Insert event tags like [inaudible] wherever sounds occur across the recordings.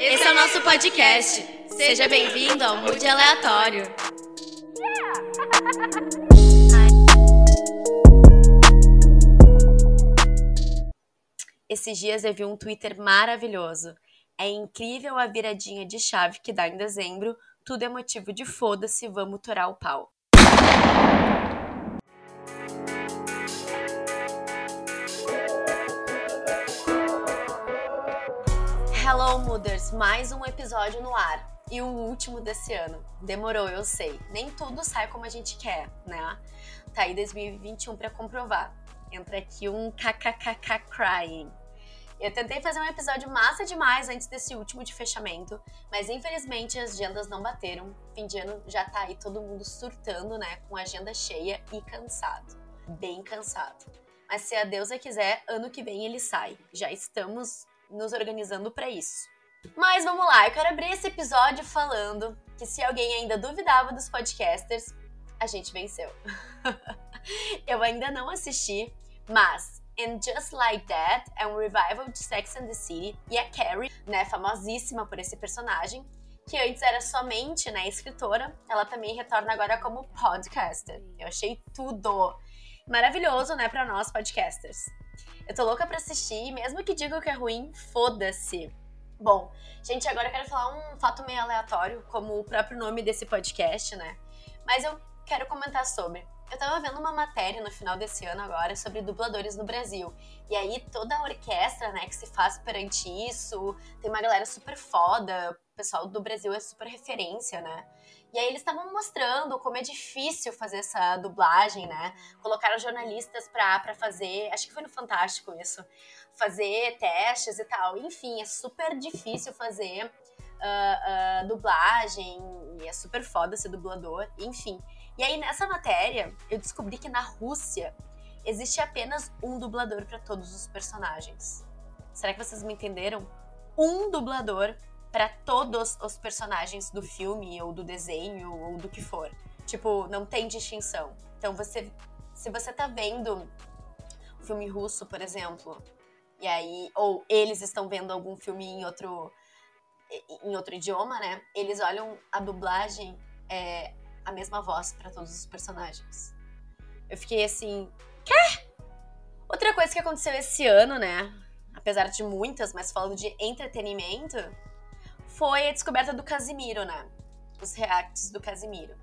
esse é o nosso podcast. Seja bem-vindo ao Mood Aleatório. Esses dias eu vi um Twitter maravilhoso. É incrível a viradinha de chave que dá em dezembro. Tudo é motivo de foda-se, vamos torar o pau. Hello, Mooders! Mais um episódio no ar. E o último desse ano. Demorou, eu sei. Nem tudo sai como a gente quer, né? Tá aí 2021 para comprovar. Entra aqui um kkkk crying. Eu tentei fazer um episódio massa demais antes desse último de fechamento, mas infelizmente as agendas não bateram. Fim de ano já tá aí todo mundo surtando, né? Com agenda cheia e cansado. Bem cansado. Mas se a deusa quiser, ano que vem ele sai. Já estamos nos organizando para isso. Mas vamos lá, eu quero abrir esse episódio falando que se alguém ainda duvidava dos podcasters, a gente venceu. [laughs] eu ainda não assisti, mas And Just Like That é um revival de Sex and the City e a Carrie, né, famosíssima por esse personagem, que antes era somente né, escritora, ela também retorna agora como podcaster. Eu achei tudo maravilhoso, né, para nós podcasters. Eu tô louca pra assistir, mesmo que digam que é ruim, foda-se. Bom, gente, agora eu quero falar um fato meio aleatório, como o próprio nome desse podcast, né? Mas eu quero comentar sobre. Eu tava vendo uma matéria no final desse ano agora sobre dubladores no Brasil. E aí toda a orquestra, né, que se faz perante isso, tem uma galera super foda, o pessoal do Brasil é super referência, né? E aí eles estavam mostrando como é difícil fazer essa dublagem, né? Colocaram jornalistas pra fazer, acho que foi no Fantástico isso, fazer testes e tal. Enfim, é super difícil fazer uh, uh, dublagem, e é super foda ser dublador, enfim. E aí nessa matéria, eu descobri que na Rússia existe apenas um dublador para todos os personagens. Será que vocês me entenderam? Um dublador para todos os personagens do filme ou do desenho ou do que for. Tipo, não tem distinção. Então você se você tá vendo um filme russo, por exemplo, e aí ou eles estão vendo algum filme em outro em outro idioma, né? Eles olham a dublagem é a mesma voz para todos os personagens. Eu fiquei assim, quê? Outra coisa que aconteceu esse ano, né? Apesar de muitas, mas falando de entretenimento, foi a descoberta do Casimiro, né? Os reacts do Casimiro.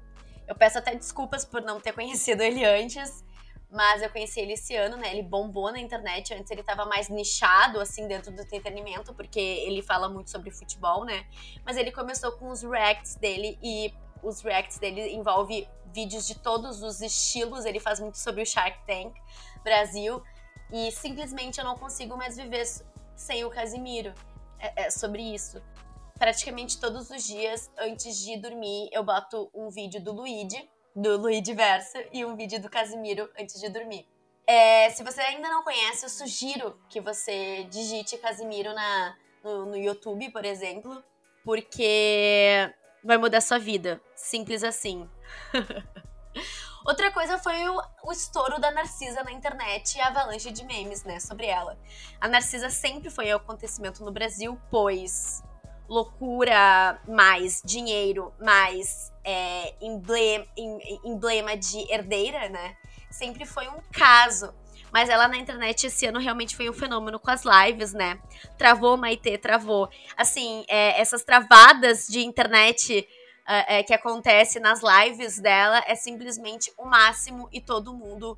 Eu peço até desculpas por não ter conhecido ele antes, mas eu conheci ele esse ano, né? Ele bombou na internet. Antes ele tava mais nichado, assim, dentro do entretenimento, porque ele fala muito sobre futebol, né? Mas ele começou com os reacts dele e os reacts dele envolve vídeos de todos os estilos. Ele faz muito sobre o Shark Tank Brasil. E simplesmente eu não consigo mais viver sem o Casimiro. É, é sobre isso praticamente todos os dias, antes de dormir, eu boto um vídeo do Luigi, do Luigi Verso, e um vídeo do Casimiro antes de dormir. É, se você ainda não conhece, eu sugiro que você digite Casimiro na, no, no YouTube, por exemplo, porque vai mudar sua vida. Simples assim. [laughs] Outra coisa foi o, o, estouro da Narcisa na internet e a avalanche de memes, né, sobre ela. A Narcisa sempre foi um acontecimento no Brasil, pois loucura, mais dinheiro, mais é, emblema, emblema de herdeira, né? Sempre foi um caso. Mas ela na internet esse ano realmente foi um fenômeno com as lives, né? Travou, Maitê, travou. Assim, é, essas travadas de internet é, é, que acontece nas lives dela é simplesmente o máximo e todo mundo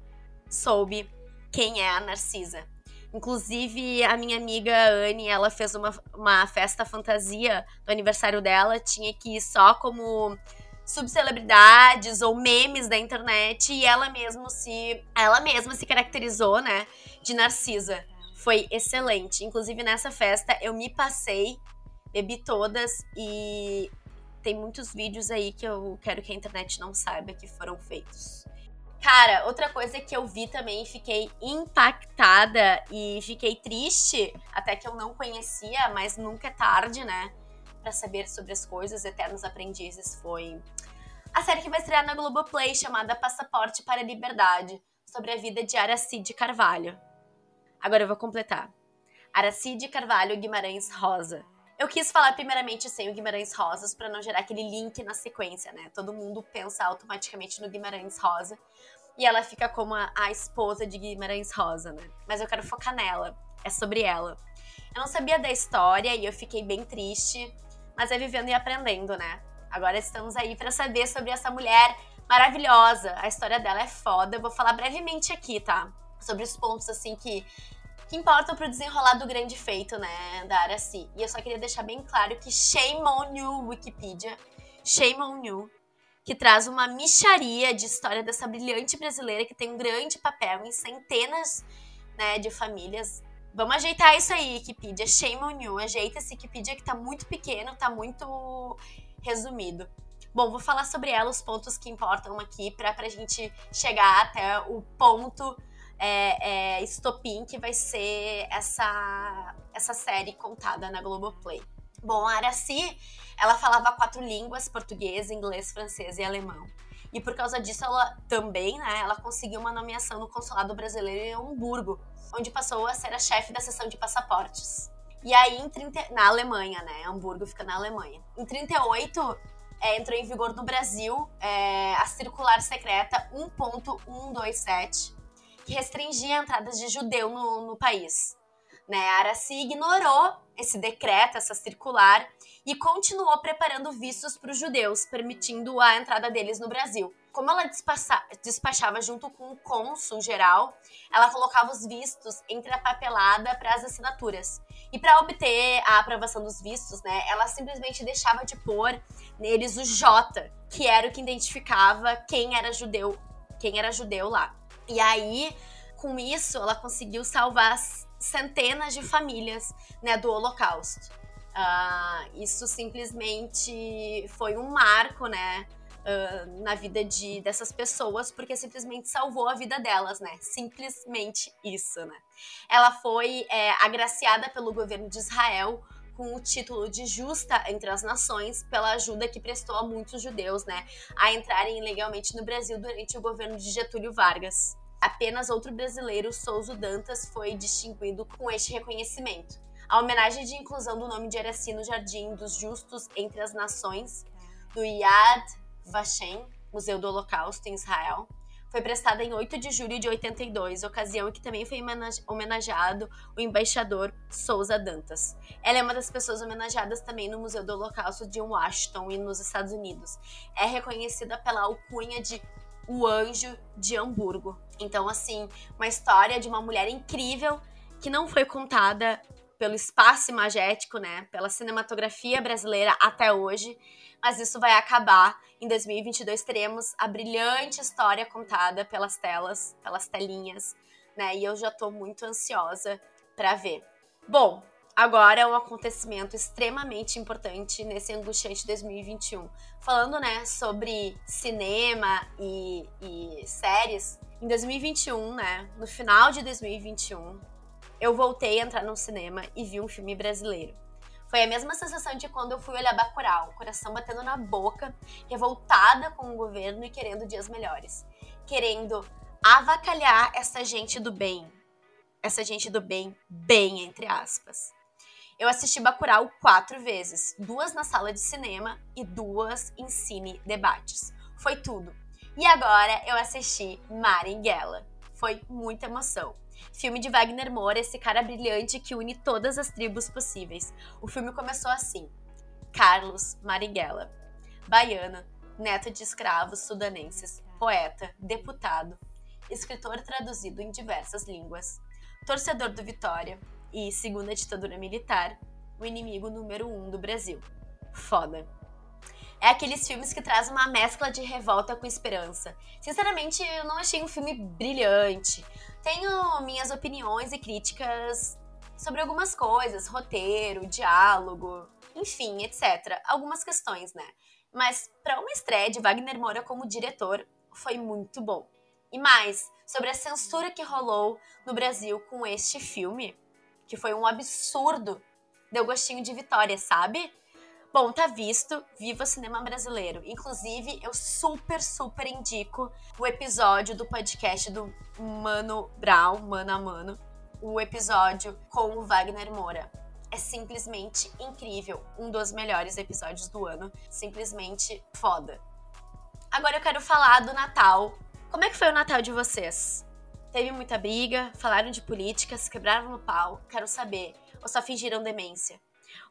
soube quem é a Narcisa. Inclusive, a minha amiga Anne, ela fez uma, uma festa fantasia do aniversário dela, tinha que ir só como subcelebridades ou memes da internet e ela mesma se ela mesma se caracterizou, né, de Narcisa. Foi excelente. Inclusive nessa festa eu me passei, bebi todas e tem muitos vídeos aí que eu quero que a internet não saiba que foram feitos. Cara, outra coisa que eu vi também, fiquei impactada e fiquei triste, até que eu não conhecia, mas nunca é tarde, né? Pra saber sobre as coisas, Eternos Aprendizes foi a série que vai estrear na Globoplay, chamada Passaporte para a Liberdade, sobre a vida de Aracide Carvalho. Agora eu vou completar. Aracide Carvalho Guimarães Rosa. Eu quis falar primeiramente sem o Guimarães Rosas para não gerar aquele link na sequência, né? Todo mundo pensa automaticamente no Guimarães Rosa e ela fica como a, a esposa de Guimarães Rosa, né? Mas eu quero focar nela, é sobre ela. Eu não sabia da história e eu fiquei bem triste, mas é vivendo e aprendendo, né? Agora estamos aí para saber sobre essa mulher maravilhosa. A história dela é foda. Eu vou falar brevemente aqui, tá? Sobre os pontos assim que que importam pro desenrolar do grande feito, né, da Araci. E eu só queria deixar bem claro que shame on you, Wikipedia, shame on you, que traz uma micharia de história dessa brilhante brasileira que tem um grande papel em centenas, né, de famílias. Vamos ajeitar isso aí, Wikipedia, shame on you, ajeita esse Wikipedia que tá muito pequeno, tá muito resumido. Bom, vou falar sobre ela, os pontos que importam aqui, pra, pra gente chegar até o ponto é, é, estopim que vai ser essa, essa série contada na Globoplay. Bom, a Araci, ela falava quatro línguas, português, inglês, francês e alemão. E por causa disso, ela também, né, ela conseguiu uma nomeação no consulado brasileiro em Hamburgo, onde passou a ser a chefe da seção de passaportes. E aí, em 30, na Alemanha, né, Hamburgo fica na Alemanha. Em 38, é, entrou em vigor no Brasil é, a circular secreta 1.127, que restringia entradas de judeu no, no país. Né? Araci ignorou esse decreto, essa circular, e continuou preparando vistos para os judeus, permitindo a entrada deles no Brasil. Como ela despachava junto com o cônsul geral, ela colocava os vistos entre a papelada para as assinaturas. E para obter a aprovação dos vistos, né, ela simplesmente deixava de pôr neles o J, que era o que identificava quem era judeu, quem era judeu lá. E aí, com isso, ela conseguiu salvar centenas de famílias né, do Holocausto. Uh, isso simplesmente foi um marco, né? Uh, na vida de, dessas pessoas, porque simplesmente salvou a vida delas, né? Simplesmente isso, né? Ela foi é, agraciada pelo governo de Israel com o título de justa entre as nações pela ajuda que prestou a muitos judeus, né, a entrarem legalmente no Brasil durante o governo de Getúlio Vargas. Apenas outro brasileiro, Souza Dantas, foi distinguido com este reconhecimento. A homenagem de inclusão do nome de Araci no Jardim dos Justos entre as Nações, do Yad Vashem, Museu do Holocausto em Israel, foi prestada em 8 de julho de 82, ocasião em que também foi homenageado o embaixador Souza Dantas. Ela é uma das pessoas homenageadas também no Museu do Holocausto de Washington e nos Estados Unidos. É reconhecida pela alcunha de o Anjo de Hamburgo. Então, assim, uma história de uma mulher incrível que não foi contada pelo espaço imagético, né, pela cinematografia brasileira até hoje, mas isso vai acabar. Em 2022 teremos a brilhante história contada pelas telas, pelas telinhas, né? E eu já tô muito ansiosa para ver. Bom, agora é um acontecimento extremamente importante nesse angustiante 2021. Falando, né, sobre cinema e, e séries, em 2021, né, no final de 2021, eu voltei a entrar no cinema e vi um filme brasileiro. Foi a mesma sensação de quando eu fui olhar Bacurau, coração batendo na boca, revoltada com o governo e querendo dias melhores. Querendo avacalhar essa gente do bem. Essa gente do bem, bem entre aspas. Eu assisti Bacurau quatro vezes, duas na sala de cinema e duas em cine debates. Foi tudo. E agora eu assisti Marighella. Foi muita emoção. Filme de Wagner Moura, esse cara brilhante que une todas as tribos possíveis. O filme começou assim: Carlos Marighella, baiano, neto de escravos sudanenses, poeta, deputado, escritor traduzido em diversas línguas, torcedor do Vitória e, segundo a ditadura militar, o inimigo número um do Brasil. Foda. É aqueles filmes que trazem uma mescla de revolta com esperança. Sinceramente, eu não achei um filme brilhante. Tenho minhas opiniões e críticas sobre algumas coisas, roteiro, diálogo, enfim, etc. Algumas questões, né? Mas para uma estreia de Wagner Moura como diretor, foi muito bom. E mais, sobre a censura que rolou no Brasil com este filme, que foi um absurdo, deu gostinho de vitória, sabe? Bom, tá visto, viva o cinema brasileiro. Inclusive, eu super, super indico o episódio do podcast do Mano Brown, Mano a Mano, o episódio com o Wagner Moura. é simplesmente incrível. Um dos melhores episódios do ano. Simplesmente foda. Agora eu quero falar do Natal. Como é que foi o Natal de vocês? Teve muita briga, falaram de política, se quebraram no pau. Quero saber. Ou só fingiram demência?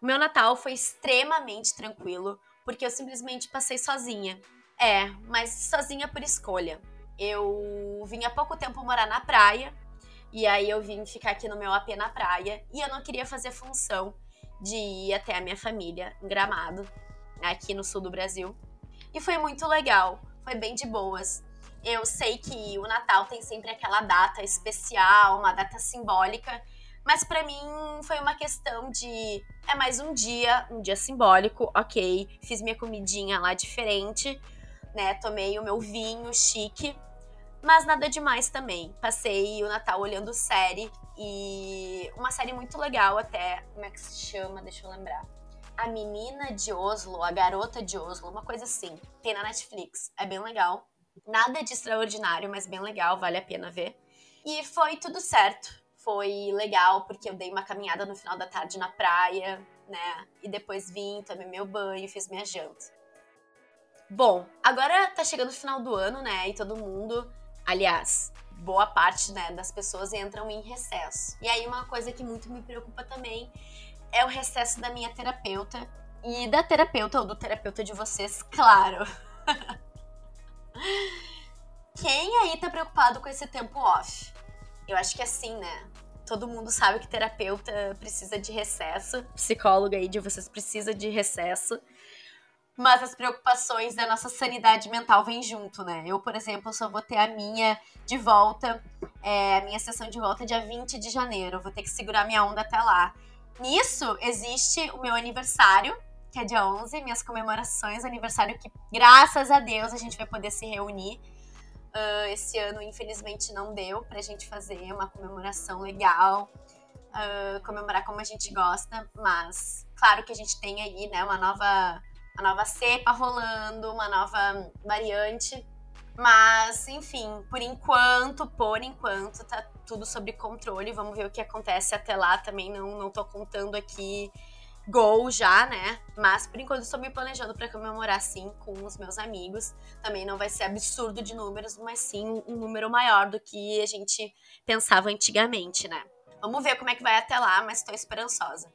O meu Natal foi extremamente tranquilo, porque eu simplesmente passei sozinha. É, mas sozinha por escolha. Eu vim há pouco tempo morar na praia, e aí eu vim ficar aqui no meu AP na praia, e eu não queria fazer função de ir até a minha família em Gramado, aqui no sul do Brasil. E foi muito legal, foi bem de boas. Eu sei que o Natal tem sempre aquela data especial, uma data simbólica, mas para mim foi uma questão de é mais um dia, um dia simbólico, ok. Fiz minha comidinha lá diferente, né? Tomei o meu vinho chique, mas nada demais também. Passei o Natal olhando série e uma série muito legal até. Como é que se chama? Deixa eu lembrar. A Menina de Oslo, A Garota de Oslo, uma coisa assim. Tem na Netflix. É bem legal. Nada de extraordinário, mas bem legal, vale a pena ver. E foi tudo certo foi legal porque eu dei uma caminhada no final da tarde na praia, né? E depois vim, tomei meu banho, fiz minha janta. Bom, agora tá chegando o final do ano, né? E todo mundo, aliás, boa parte né, das pessoas entram em recesso. E aí uma coisa que muito me preocupa também é o recesso da minha terapeuta e da terapeuta ou do terapeuta de vocês, claro. [laughs] Quem aí tá preocupado com esse tempo off? Eu acho que é assim, né? Todo mundo sabe que terapeuta precisa de recesso, psicóloga aí de vocês precisa de recesso. Mas as preocupações da nossa sanidade mental vêm junto, né? Eu, por exemplo, só vou ter a minha de volta, é, a minha sessão de volta dia 20 de janeiro. vou ter que segurar minha onda até lá. Nisso existe o meu aniversário, que é dia 11, minhas comemorações, aniversário que, graças a Deus, a gente vai poder se reunir. Uh, esse ano, infelizmente, não deu pra gente fazer uma comemoração legal, uh, comemorar como a gente gosta, mas claro que a gente tem aí, né, uma nova, uma nova cepa rolando, uma nova variante. Mas, enfim, por enquanto, por enquanto, tá tudo sob controle. Vamos ver o que acontece até lá. Também não, não tô contando aqui gol já, né? Mas por enquanto estou me planejando para comemorar sim com os meus amigos. Também não vai ser absurdo de números, mas sim um número maior do que a gente pensava antigamente, né? Vamos ver como é que vai até lá, mas estou esperançosa.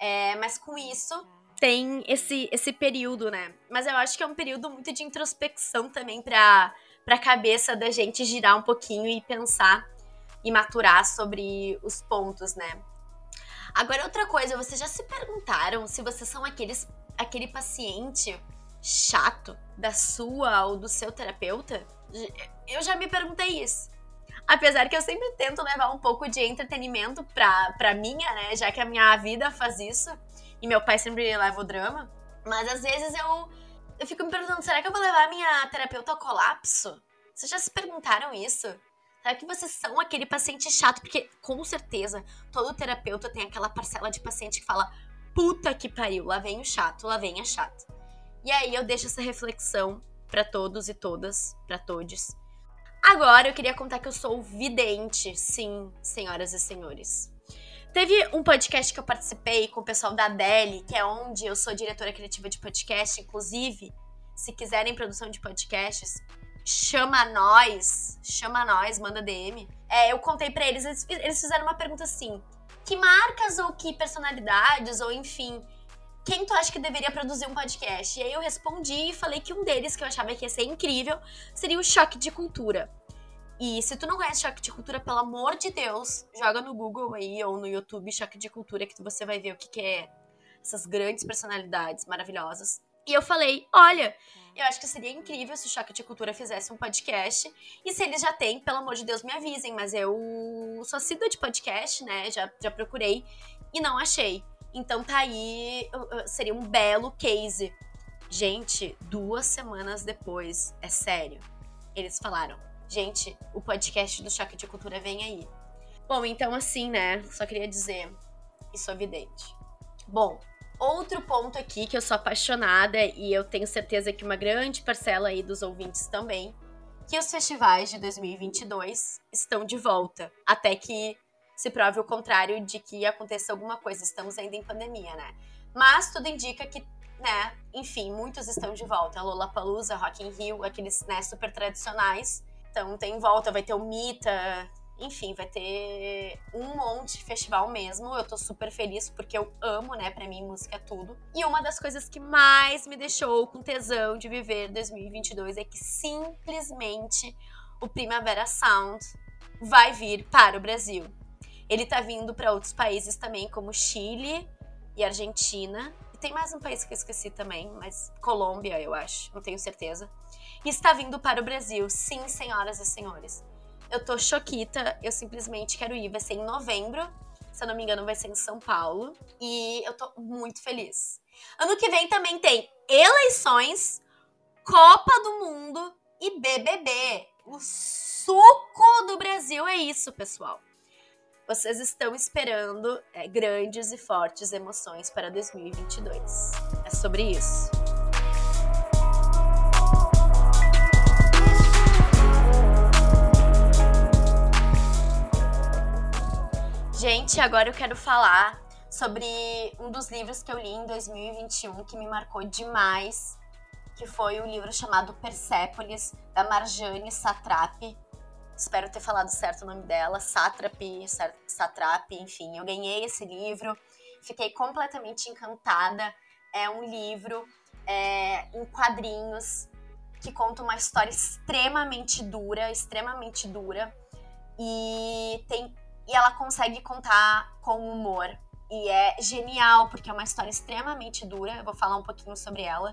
É, mas com isso tem esse esse período, né? Mas eu acho que é um período muito de introspecção também para para a cabeça da gente girar um pouquinho e pensar e maturar sobre os pontos, né? Agora, outra coisa, vocês já se perguntaram se vocês são aqueles, aquele paciente chato da sua ou do seu terapeuta? Eu já me perguntei isso. Apesar que eu sempre tento levar um pouco de entretenimento pra, pra minha, né? Já que a minha vida faz isso. E meu pai sempre leva o drama. Mas às vezes eu, eu fico me perguntando: será que eu vou levar minha terapeuta ao colapso? Vocês já se perguntaram isso? Será que vocês são aquele paciente chato? Porque, com certeza, todo terapeuta tem aquela parcela de paciente que fala: puta que pariu, lá vem o chato, lá vem a chata. E aí eu deixo essa reflexão para todos e todas, para todos. Agora eu queria contar que eu sou vidente, sim, senhoras e senhores. Teve um podcast que eu participei com o pessoal da Adele, que é onde eu sou diretora criativa de podcast, inclusive, se quiserem produção de podcasts, chama nós, chama nós, manda DM. É, eu contei para eles, eles, fizeram uma pergunta assim: que marcas ou que personalidades, ou enfim, quem tu acha que deveria produzir um podcast? E aí eu respondi e falei que um deles, que eu achava que ia ser incrível, seria o Choque de Cultura. E se tu não conhece Choque de Cultura, pelo amor de Deus, joga no Google aí ou no YouTube Choque de Cultura que você vai ver o que, que é essas grandes personalidades maravilhosas. E eu falei, olha, eu acho que seria incrível se o Choque de Cultura fizesse um podcast. E se eles já têm, pelo amor de Deus, me avisem. Mas eu sou assídua de podcast, né? Já, já procurei e não achei. Então tá aí, seria um belo case. Gente, duas semanas depois, é sério, eles falaram: gente, o podcast do Choque de Cultura vem aí. Bom, então assim, né? Só queria dizer, isso é evidente. Bom, Outro ponto aqui que eu sou apaixonada e eu tenho certeza que uma grande parcela aí dos ouvintes também, que os festivais de 2022 estão de volta. Até que se prove o contrário de que aconteça alguma coisa. Estamos ainda em pandemia, né? Mas tudo indica que, né, enfim, muitos estão de volta. Lollapalooza, Rock in Rio, aqueles, né, super tradicionais. Então tem volta, vai ter o Mita, enfim, vai ter um monte de festival mesmo. Eu tô super feliz porque eu amo, né? Pra mim, música é tudo. E uma das coisas que mais me deixou com tesão de viver 2022 é que simplesmente o Primavera Sound vai vir para o Brasil. Ele tá vindo para outros países também, como Chile e Argentina. E tem mais um país que eu esqueci também, mas Colômbia, eu acho, não tenho certeza. E está vindo para o Brasil, sim, senhoras e senhores. Eu tô choquita, eu simplesmente quero ir. Vai ser em novembro, se eu não me engano, vai ser em São Paulo. E eu tô muito feliz. Ano que vem também tem eleições, Copa do Mundo e BBB. O suco do Brasil é isso, pessoal. Vocês estão esperando é, grandes e fortes emoções para 2022. É sobre isso. Gente, agora eu quero falar sobre um dos livros que eu li em 2021 que me marcou demais, que foi o um livro chamado Persépolis, da Marjane Satrapi. Espero ter falado certo o nome dela, Satrapi, Satrapi, enfim. Eu ganhei esse livro, fiquei completamente encantada. É um livro é, em quadrinhos que conta uma história extremamente dura, extremamente dura. E tem e ela consegue contar com humor. E é genial, porque é uma história extremamente dura, eu vou falar um pouquinho sobre ela,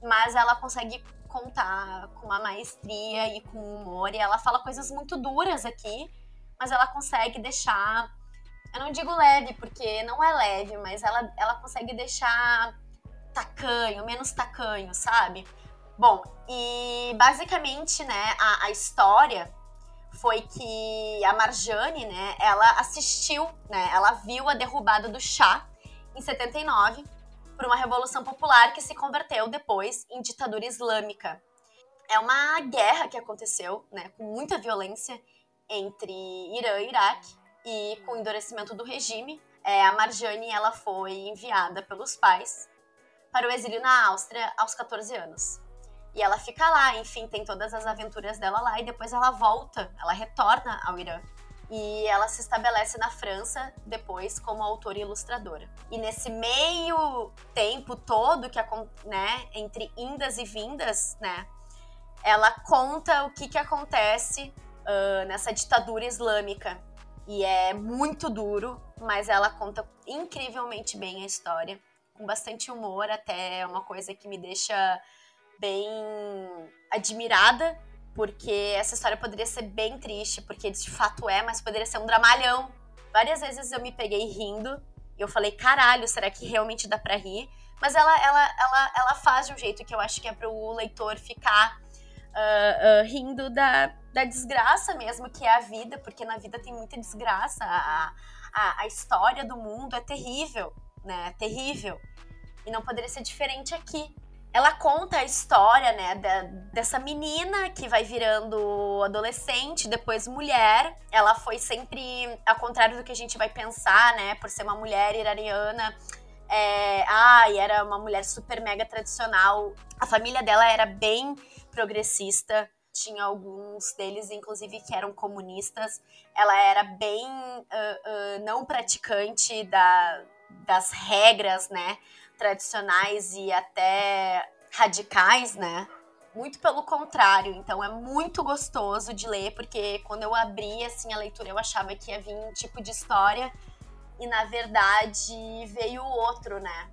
mas ela consegue contar com uma maestria e com humor, e ela fala coisas muito duras aqui, mas ela consegue deixar. Eu não digo leve, porque não é leve, mas ela, ela consegue deixar tacanho, menos tacanho, sabe? Bom, e basicamente, né, a, a história foi que a Marjane, né, ela assistiu, né, ela viu a derrubada do chá em 79 por uma revolução popular que se converteu depois em ditadura islâmica. É uma guerra que aconteceu, né, com muita violência entre Irã e Iraque e com o endurecimento do regime, é, a Marjane ela foi enviada pelos pais para o exílio na Áustria aos 14 anos. E ela fica lá, enfim, tem todas as aventuras dela lá e depois ela volta, ela retorna ao Irã. E ela se estabelece na França depois como autora e ilustradora. E nesse meio tempo todo que né, entre indas e vindas, né, ela conta o que, que acontece uh, nessa ditadura islâmica. E é muito duro, mas ela conta incrivelmente bem a história, com bastante humor, até é uma coisa que me deixa bem admirada, porque essa história poderia ser bem triste, porque de fato é, mas poderia ser um dramalhão. Várias vezes eu me peguei rindo e eu falei, caralho, será que realmente dá pra rir? Mas ela, ela, ela, ela faz de um jeito que eu acho que é pro leitor ficar uh, uh, rindo da, da desgraça mesmo, que é a vida, porque na vida tem muita desgraça. A, a, a história do mundo é terrível, né? É terrível. E não poderia ser diferente aqui ela conta a história, né, da, dessa menina que vai virando adolescente, depois mulher. Ela foi sempre, ao contrário do que a gente vai pensar, né, por ser uma mulher iraniana. É, ai, era uma mulher super mega tradicional. A família dela era bem progressista. Tinha alguns deles, inclusive, que eram comunistas. Ela era bem uh, uh, não praticante da, das regras, né? Tradicionais e até radicais, né? Muito pelo contrário, então é muito gostoso de ler, porque quando eu abri assim a leitura eu achava que ia vir um tipo de história e na verdade veio outro, né?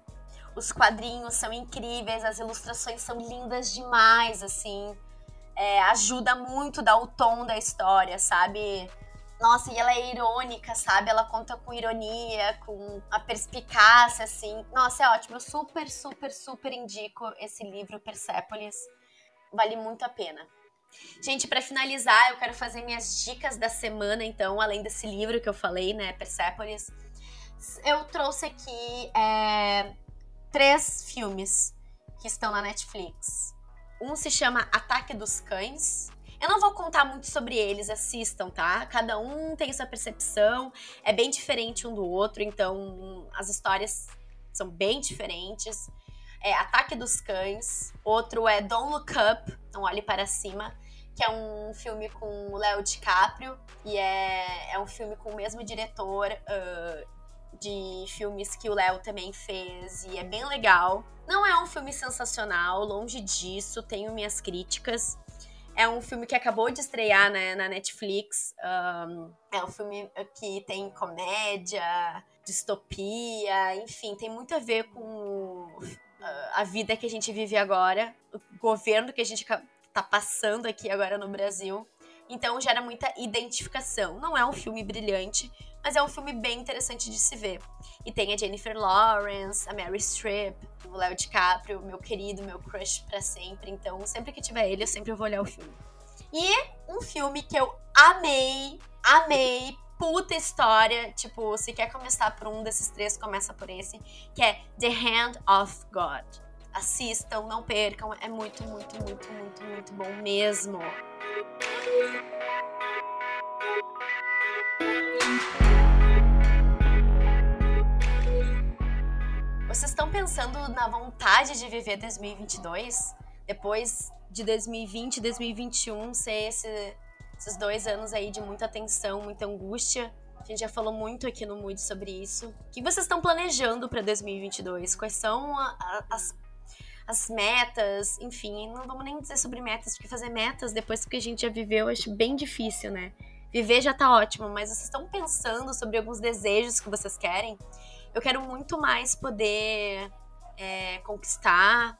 Os quadrinhos são incríveis, as ilustrações são lindas demais, assim. É, ajuda muito dar o tom da história, sabe? Nossa, e ela é irônica, sabe? Ela conta com ironia, com a perspicácia, assim. Nossa, é ótimo. Eu super, super, super indico esse livro, Persepolis. Vale muito a pena. Gente, para finalizar, eu quero fazer minhas dicas da semana, então, além desse livro que eu falei, né, Persepolis. Eu trouxe aqui é, três filmes que estão na Netflix. Um se chama Ataque dos Cães, Eu não vou contar muito sobre eles, assistam, tá? Cada um tem sua percepção, é bem diferente um do outro, então as histórias são bem diferentes. É Ataque dos Cães, outro é Don't Look Up, Não Olhe Para Cima, que é um filme com o Léo DiCaprio, e é, é um filme com o mesmo diretor uh, de filmes que o Léo também fez, e é bem legal. Não é um filme sensacional, longe disso, tenho minhas críticas. É um filme que acabou de estrear né, na Netflix. Um, é um filme que tem comédia, distopia, enfim, tem muito a ver com a vida que a gente vive agora, o governo que a gente tá passando aqui agora no Brasil. Então gera muita identificação. Não é um filme brilhante, mas é um filme bem interessante de se ver. E tem a Jennifer Lawrence, a Mary Streep, o Léo DiCaprio, meu querido, meu crush para sempre. Então, sempre que tiver ele, eu sempre vou olhar o filme. E um filme que eu amei, amei, puta história. Tipo, se quer começar por um desses três, começa por esse, que é The Hand of God. Assistam, não percam, é muito, muito, muito, muito, muito bom mesmo. Vocês estão pensando na vontade de viver 2022? Depois de 2020 e 2021 ser esse, esses dois anos aí de muita tensão, muita angústia. A gente já falou muito aqui no Mood sobre isso. O que vocês estão planejando para 2022? Quais são a, a, as, as metas? Enfim, não vamos nem dizer sobre metas, porque fazer metas depois que a gente já viveu, eu acho bem difícil, né? Viver já tá ótimo, mas vocês estão pensando sobre alguns desejos que vocês querem? Eu quero muito mais poder é, conquistar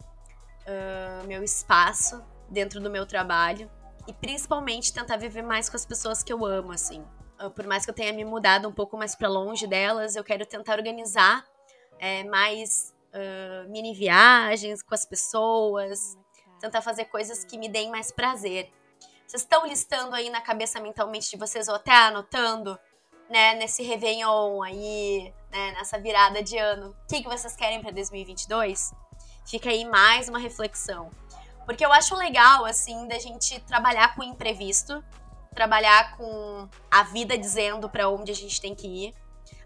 uh, meu espaço dentro do meu trabalho e principalmente tentar viver mais com as pessoas que eu amo, assim. Uh, por mais que eu tenha me mudado um pouco mais para longe delas, eu quero tentar organizar é, mais uh, mini viagens com as pessoas, tentar fazer coisas que me deem mais prazer. Vocês estão listando aí na cabeça mentalmente de vocês ou até anotando né, nesse Réveillon aí, né, nessa virada de ano, o que, que vocês querem para 2022? Fica aí mais uma reflexão. Porque eu acho legal, assim, da gente trabalhar com o imprevisto, trabalhar com a vida dizendo para onde a gente tem que ir.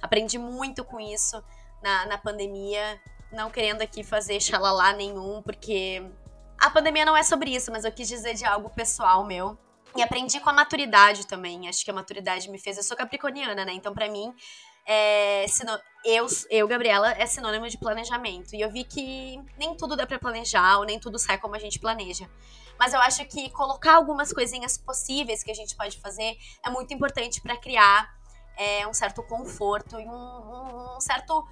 Aprendi muito com isso na, na pandemia, não querendo aqui fazer xalalá nenhum, porque a pandemia não é sobre isso, mas eu quis dizer de algo pessoal meu. E aprendi com a maturidade também. Acho que a maturidade me fez. Eu sou capricorniana, né? Então, para mim, é, eu, eu, Gabriela, é sinônimo de planejamento. E eu vi que nem tudo dá pra planejar, ou nem tudo sai como a gente planeja. Mas eu acho que colocar algumas coisinhas possíveis que a gente pode fazer é muito importante para criar é, um certo conforto e um, um, um certo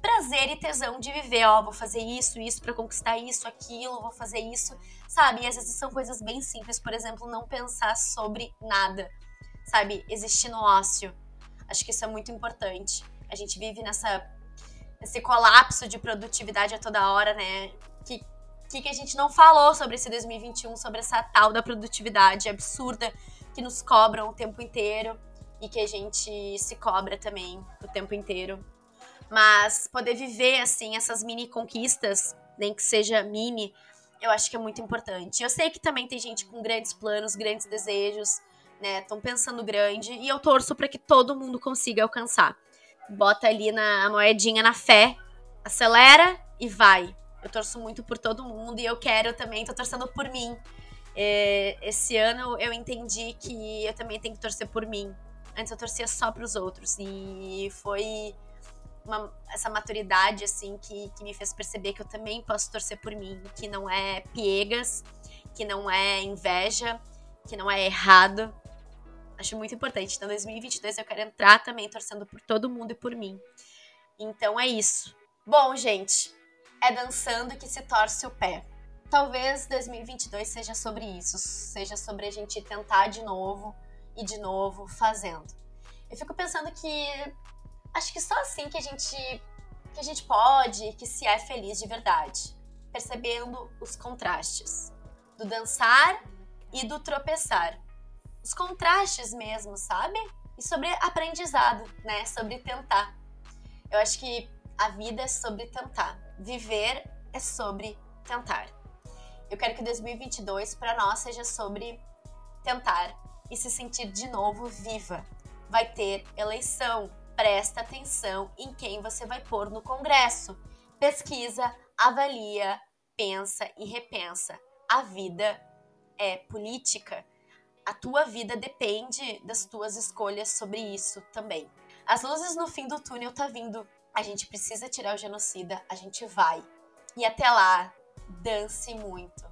prazer e tesão de viver, ó, vou fazer isso, isso para conquistar isso, aquilo, vou fazer isso, sabe? E às vezes são coisas bem simples, por exemplo, não pensar sobre nada, sabe? Existir no ócio. Acho que isso é muito importante. A gente vive nessa esse colapso de produtividade a toda hora, né? Que que, que a gente não falou sobre esse 2021, sobre essa tal da produtividade absurda que nos cobram o tempo inteiro e que a gente se cobra também o tempo inteiro. Mas poder viver, assim, essas mini conquistas, nem que seja mini, eu acho que é muito importante. Eu sei que também tem gente com grandes planos, grandes desejos, né? Estão pensando grande e eu torço para que todo mundo consiga alcançar. Bota ali na moedinha na fé, acelera e vai. Eu torço muito por todo mundo e eu quero também, tô torcendo por mim. É, esse ano eu entendi que eu também tenho que torcer por mim. Antes eu torcia só pros outros e foi uma, essa maturidade, assim, que, que me fez perceber que eu também posso torcer por mim, que não é piegas, que não é inveja, que não é errado. Acho muito importante. Então, 2022 eu quero entrar também torcendo por todo mundo e por mim. Então é isso. Bom, gente, é dançando que se torce o pé. Talvez 2022 seja sobre isso, seja sobre a gente tentar de novo e de novo fazendo. Eu fico pensando que acho que só assim que a gente que a gente pode, que se é feliz de verdade, percebendo os contrastes do dançar e do tropeçar. Os contrastes mesmo, sabe? E sobre aprendizado, né? Sobre tentar. Eu acho que a vida é sobre tentar. Viver é sobre tentar. Eu quero que 2022 para nós seja sobre tentar e se sentir de novo viva. Vai ter eleição. Presta atenção em quem você vai pôr no Congresso. Pesquisa, avalia, pensa e repensa. A vida é política. A tua vida depende das tuas escolhas sobre isso também. As luzes no fim do túnel tá vindo. A gente precisa tirar o genocida, a gente vai. E até lá, dance muito.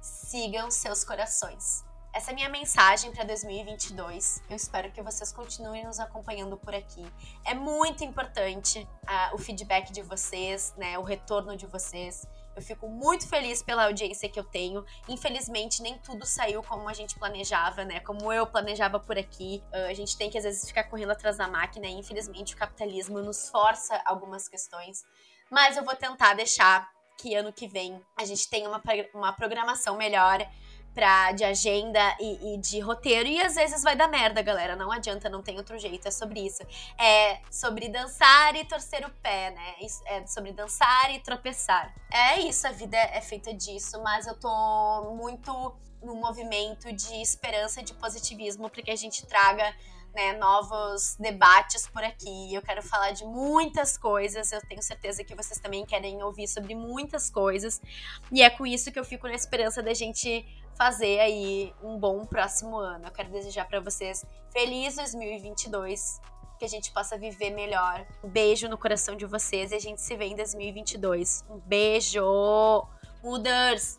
Sigam seus corações. Essa é minha mensagem para 2022. Eu espero que vocês continuem nos acompanhando por aqui. É muito importante uh, o feedback de vocês, né, o retorno de vocês. Eu fico muito feliz pela audiência que eu tenho. Infelizmente, nem tudo saiu como a gente planejava, né? Como eu planejava por aqui. Uh, a gente tem que, às vezes, ficar correndo atrás da máquina. E, infelizmente, o capitalismo nos força algumas questões. Mas eu vou tentar deixar que ano que vem a gente tenha uma, uma programação melhor pra, de agenda e, e, de roteiro. E às vezes vai dar merda, galera. Não adianta, não tem outro jeito. É sobre isso. É sobre dançar e torcer o pé, né? É sobre dançar e tropeçar. É isso, a vida é feita disso. Mas eu tô muito no movimento de esperança e de positivismo para que a gente traga né, novos debates por aqui. Eu quero falar de muitas coisas. Eu tenho certeza que vocês também querem ouvir sobre muitas coisas. E é com isso que eu fico na esperança da gente fazer aí um bom próximo ano. Eu quero desejar para vocês feliz 2022, que a gente possa viver melhor. Um beijo no coração de vocês e a gente se vê em 2022. Um beijo! Muders!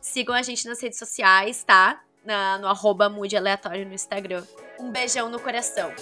Sigam a gente nas redes sociais, tá? Na, no arroba Mude Aleatório no Instagram. Um beijão no coração.